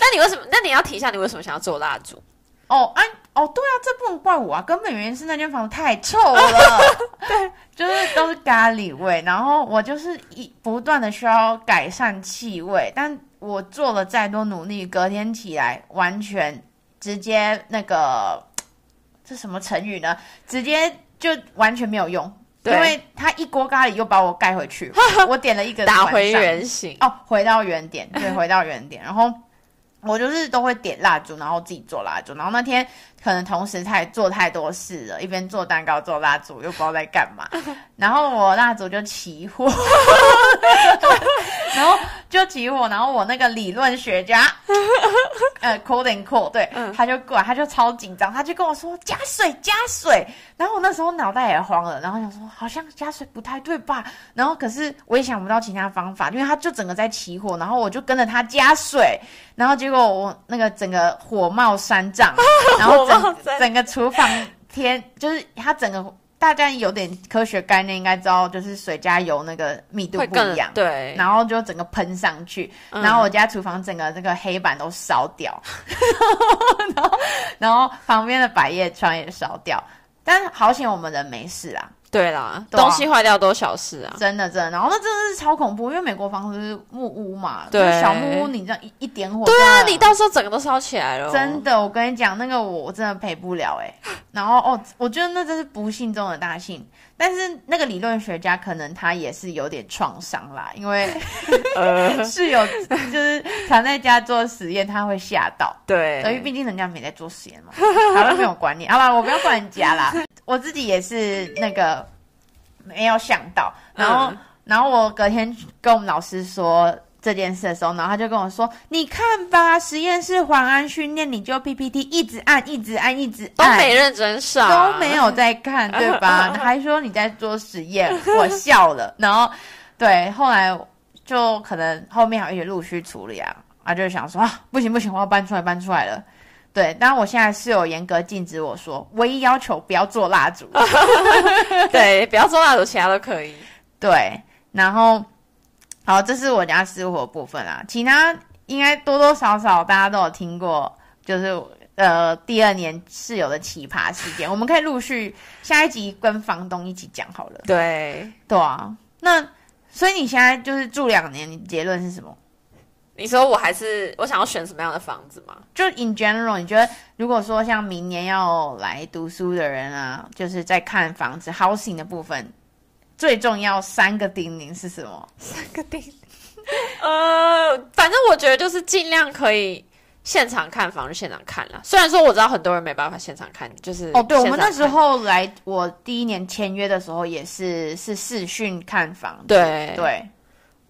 那你为什么？那你要提一下，你为什么想要做蜡烛？哦，哎、哦，对啊，这不能怪我啊，根本原因是那间房子太臭了，对，就是都是咖喱味，然后我就是一不断的需要改善气味，但我做了再多努力，隔天起来完全直接那个，这什么成语呢？直接就完全没有用，因对为他一锅咖喱又把我盖回去，我点了一个打回原形。哦，回到原点，对，回到原点。然后我就是都会点蜡烛，然后自己做蜡烛。然后那天可能同时太做太多事了，一边做蛋糕做蜡烛，又不知道在干嘛。然后我蜡烛就起火，然后就起火，然后我那个理论学家，呃，cold and cold，对，嗯他就过来，他就超紧张，他就跟我说加水加水。然后我那时候脑袋也慌了，然后想说好像加水不太对吧？然后可是我也想不到其他方法，因为他就整个在起火，然后我就跟着他加水，然后结果我那个整个火冒三丈，然后整个厨房天就是它整个。大家有点科学概念，应该知道，就是水加油那个密度不一样，对，然后就整个喷上去，嗯。然后我家厨房整个这个黑板都烧掉，然后然后旁边的百叶窗也烧掉，但好险我们人没事啊，对啦，对啊东西坏掉都小事啊。真的真的，然后那真的是超恐怖，因为美国房子是木屋嘛，对就是小木屋，你这样一一点火，对啊，你到时候整个都烧起来了。真的，我跟你讲，那个我我真的赔不了哎、然后哦，我觉得那真是不幸中的大幸。但是那个理论学家可能他也是有点创伤啦，因为 呃，室友就是常在家做实验，他会吓到。对，因为毕竟人家没在做实验嘛，他都没有观念。好啦，我不要管人家啦，我自己也是那个没有想到，然后、嗯然后我隔天跟我们老师说这件事的时候，然后他就跟我说：“你看吧，实验室环安训练，你就 PPT 一直按，一直按，一直按，都没认真上，都没有在看，对吧？还说你在做实验，我笑了。然后对，后来就可能后面还有一些陆续处理啊，啊，就想说啊，不行不行，我要搬出来，搬出来了。对，当然我现在是有严格禁止我说，唯一要求不要做蜡烛。对，不要做蜡烛，其他都可以。对，然后好，这是我家失火部分啊，其他应该多多少少大家都有听过，就是呃第二年室友的奇葩事件，我们可以陆续下一集跟房东一起讲好了。对，对啊，那所以你现在就是住两年，你结论是什么？你说我还是我想要选什么样的房子吗？就 in general，你觉得如果说像明年要来读书的人啊，就是在看房子 housing 的部分，最重要三个叮咛是什么？三个叮咛，呃，反正我觉得就是尽量可以现场看房就现场看了。虽然说我知道很多人没办法现场看，就是哦，对，我们那时候来，我第一年签约的时候也是是视讯看房子，对对，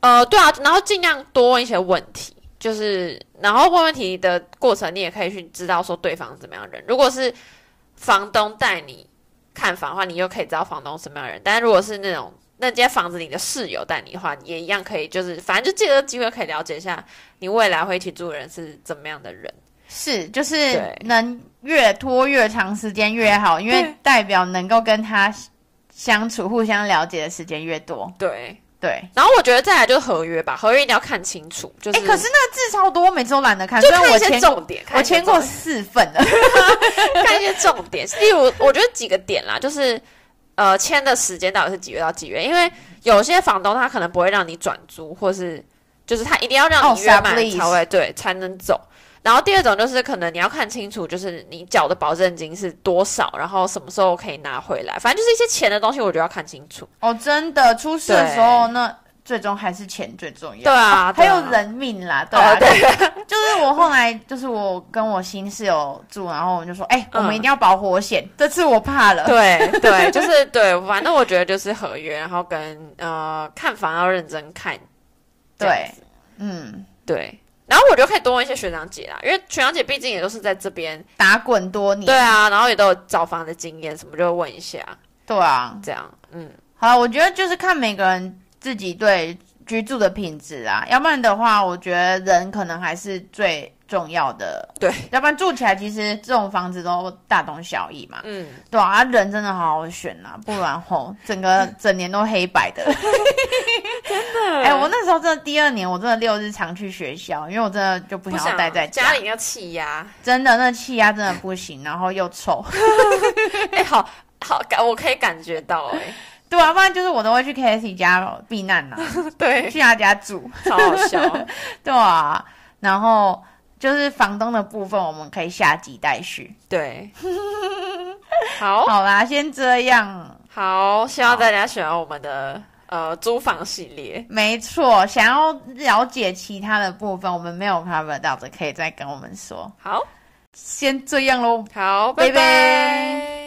呃，对啊，然后尽量多问一些问题，就是然后问问题的过程，你也可以去知道说对方是怎么样人。如果是房东带你看房的话，你又可以知道房东什么样的人。但如果是那种那间房子里的室友带你的话，也一样可以，就是反正就借这个机会可以了解一下你未来会一起住的人是怎么样的人。是就是能越拖越长时间越好，因为代表能够跟他相处、互相了解的时间越多。对，对，然后我觉得再来就是合约吧，合约一定要看清楚。就是，哎，可是那个字超多，每次都懒得看。就看一些虽然我签重点，我签过四份了，看一些重点，例如我觉得几个点啦，就是呃签的时间到底是几月到几月？因为有些房东他可能不会让你转租，或是就是他一定要让你约满才会、oh, 对才能走。然后第二种就是可能你要看清楚，就是你缴的保证金是多少，然后什么时候可以拿回来，反正就是一些钱的东西，我觉得要看清楚。哦，真的出事的时候那。最终还是钱最重要。对啊，还有人命啦，对啊，对，就是我后来就是我跟我新室友住，然后我们就说，哎，我们一定要保火险，这次我怕了。对对，就是对，反正我觉得就是合约，然后跟呃看房要认真看。对，嗯，对，然后我就可以多问一些学长姐啦，因为学长姐毕竟也都是在这边打滚多年。对啊，然后也都有找房的经验，什么就问一下。对啊，这样，嗯，好，我觉得就是看每个人。自己对居住的品质啊，要不然的话，我觉得人可能还是最重要的。对，要不然住起来其实这种房子都大同小异嘛。嗯，对啊，人真的好好选啊，不然吼 整个整年都黑白的。真的，哎、欸，我那时候真的第二年，我真的六日常去学校，因为我真的就不想要待在家，家里要气压，真的那气压真的不行，然后又臭。哎、欸，好好感，我可以感觉到哎、欸。对啊，不然就是我都会去 KS 家避难呐、啊，对，去他家住，超好笑。对啊，然后就是房东的部分，我们可以下集待续。对，好，好啦，先这样。好，希望大家喜欢我们的呃租房系列。没错，想要了解其他的部分，我们没有 cover 到的，可以再跟我们说。好，先这样喽。好，拜拜。拜拜。